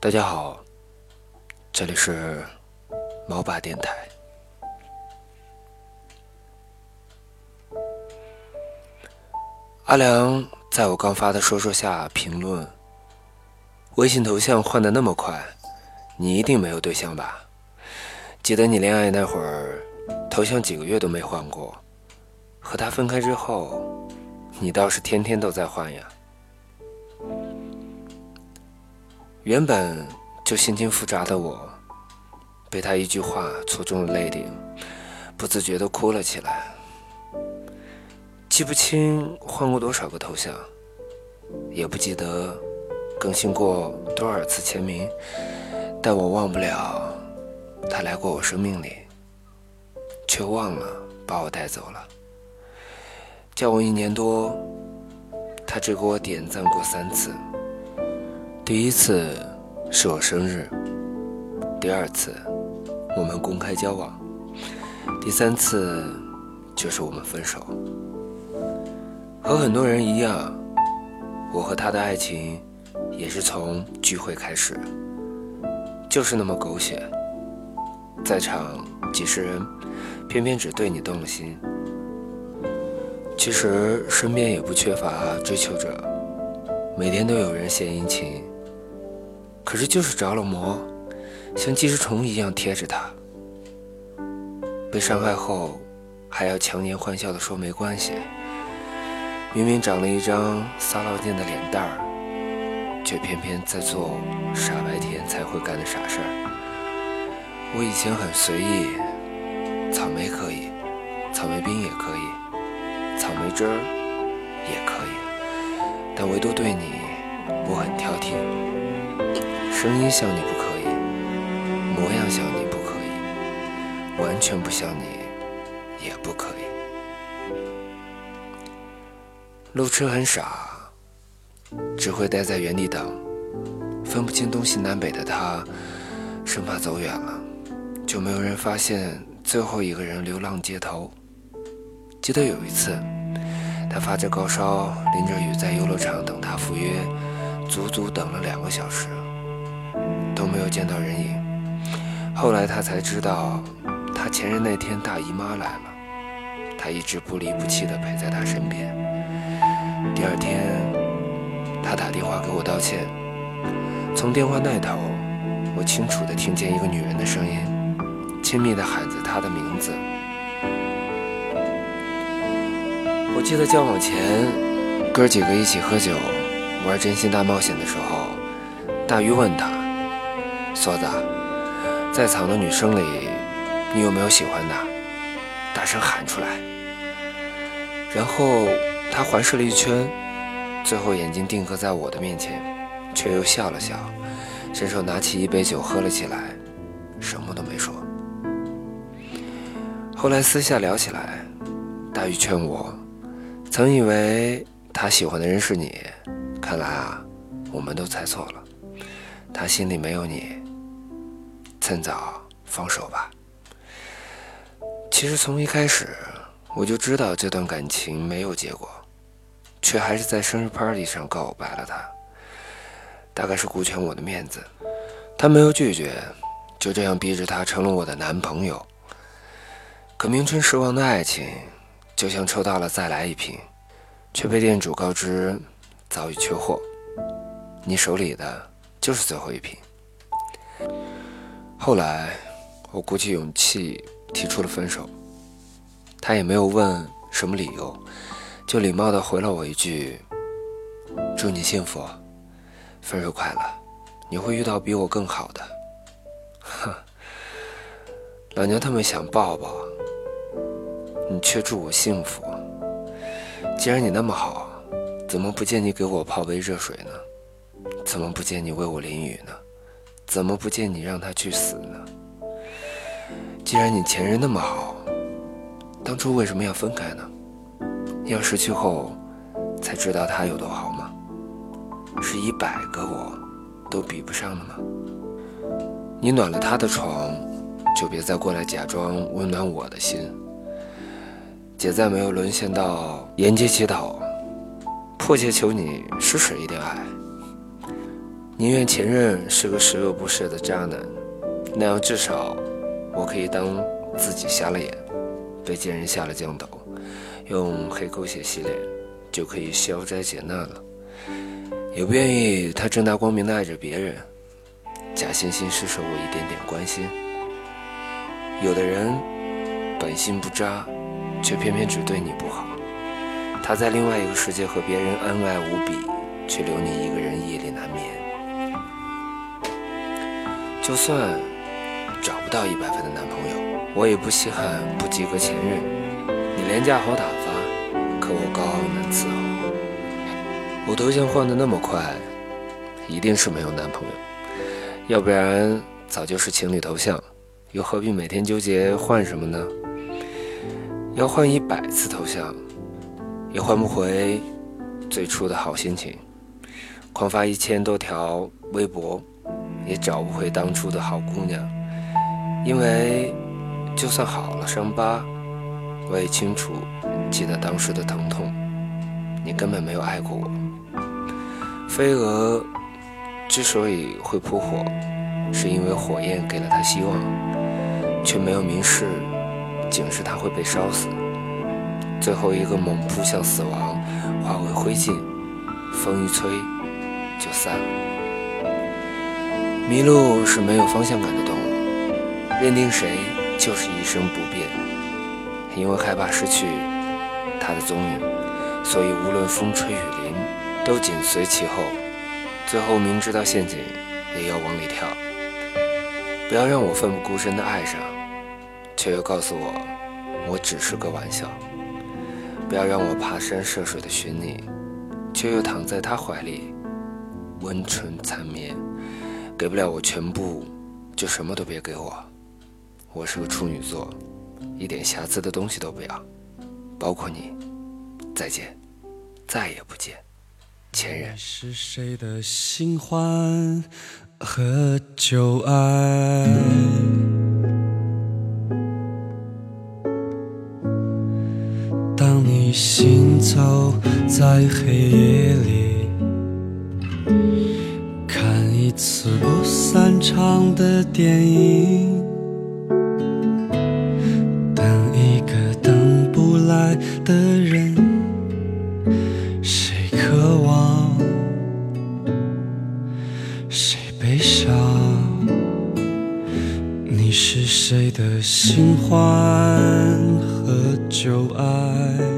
大家好，这里是猫爸电台。阿良在我刚发的说说下评论：“微信头像换的那么快，你一定没有对象吧？记得你恋爱那会儿，头像几个月都没换过，和他分开之后，你倒是天天都在换呀。”原本就心情复杂的我，被他一句话戳中了泪点，不自觉地哭了起来。记不清换过多少个头像，也不记得更新过多少次签名，但我忘不了他来过我生命里，却忘了把我带走了。交往一年多，他只给我点赞过三次。第一次是我生日，第二次我们公开交往，第三次就是我们分手。和很多人一样，我和他的爱情也是从聚会开始，就是那么狗血。在场几十人，偏偏只对你动了心。其实身边也不缺乏追求者，每天都有人献殷勤。可是就是着了魔，像寄生虫一样贴着他。被伤害后，还要强颜欢笑的说没关系。明明长了一张撒老贱的脸蛋儿，却偏偏在做傻白甜才会干的傻事儿。我以前很随意，草莓可以，草莓冰也可以，草莓汁儿也可以，但唯独对你，我很挑剔。声音像你不可以，模样像你不可以，完全不像你也不可以。路痴很傻，只会待在原地等，分不清东西南北的他，生怕走远了，就没有人发现最后一个人流浪街头。记得有一次，他发着高烧，淋着雨在游乐场等他赴约，足足等了两个小时。没有见到人影。后来他才知道，他前任那天大姨妈来了，他一直不离不弃地陪在她身边。第二天，他打电话给我道歉。从电话那头，我清楚地听见一个女人的声音，亲密地喊着他的名字。我记得交往前，哥几个一起喝酒，玩真心大冒险的时候，大鱼问他。梭子，在场的女生里，你有没有喜欢的？大声喊出来。然后他环视了一圈，最后眼睛定格在我的面前，却又笑了笑，伸手拿起一杯酒喝了起来，什么都没说。后来私下聊起来，大玉劝我，曾以为他喜欢的人是你，看来啊，我们都猜错了，他心里没有你。趁早放手吧。其实从一开始我就知道这段感情没有结果，却还是在生日 party 上告白了他。大概是顾全我的面子，他没有拒绝，就这样逼着他成了我的男朋友。可名存实亡的爱情，就像抽到了再来一瓶，却被店主告知早已缺货，你手里的就是最后一瓶。后来，我鼓起勇气提出了分手，他也没有问什么理由，就礼貌地回了我一句：“祝你幸福，分手快乐，你会遇到比我更好的。”哼，老娘他妈想抱抱，你却祝我幸福。既然你那么好，怎么不见你给我泡杯热水呢？怎么不见你为我淋雨呢？怎么不见你让他去死呢？既然你前任那么好，当初为什么要分开呢？要失去后才知道他有多好吗？是一百个我都比不上的吗？你暖了他的床，就别再过来假装温暖我的心。姐再没有沦陷到沿街乞讨，迫切求你施舍一点爱。宁愿前任是个十恶不赦的渣男，那样至少我可以当自己瞎了眼，被贱人下了降头，用黑狗血洗脸，就可以消灾解难了。也不愿意他正大光明的爱着别人，假惺惺施舍我一点点关心。有的人本性不渣，却偏偏只对你不好。他在另外一个世界和别人恩爱无比，却留你一个人夜里难眠。就算找不到一百分的男朋友，我也不稀罕不及格前任。你廉价好打发，可我高傲难伺候。我头像换的那么快，一定是没有男朋友，要不然早就是情侣头像，又何必每天纠结换什么呢？要换一百次头像，也换不回最初的好心情；狂发一千多条微博。也找不回当初的好姑娘，因为就算好了伤疤，我也清楚记得当时的疼痛。你根本没有爱过我。飞蛾之所以会扑火，是因为火焰给了它希望，却没有明示警示它会被烧死。最后一个猛扑向死亡，化为灰烬，风一吹就散了。麋鹿是没有方向感的动物，认定谁就是一生不变。因为害怕失去它的踪影，所以无论风吹雨淋，都紧随其后。最后明知道陷阱，也要往里跳。不要让我奋不顾身的爱上，却又告诉我我只是个玩笑。不要让我爬山涉水的寻你，却又躺在他怀里温存缠绵。给不了我全部，就什么都别给我。我是个处女座，一点瑕疵的东西都不要，包括你。再见，再也不见，前任。是谁的新欢和旧爱？当你行走在黑夜里。次不散场的电影，等一个等不来的人，谁渴望，谁悲伤？你是谁的新欢和旧爱？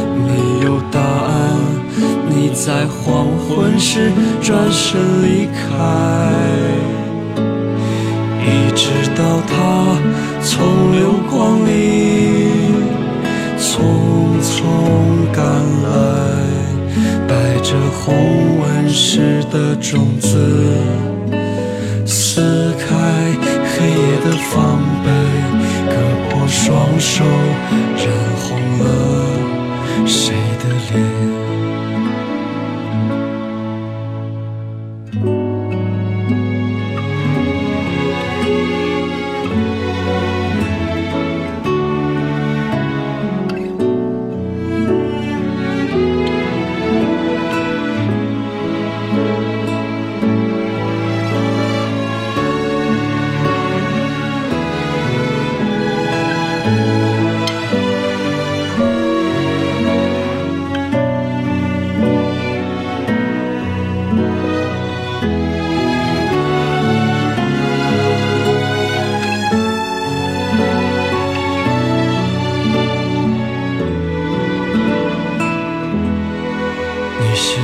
在黄昏时转身离开，一直到他从流光里匆匆赶来，带着红纹石的种子，撕开黑夜的防备，割破双手，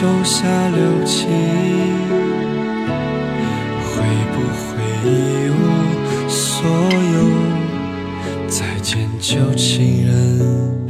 手下留情？会不会一无所有？再见，旧情人，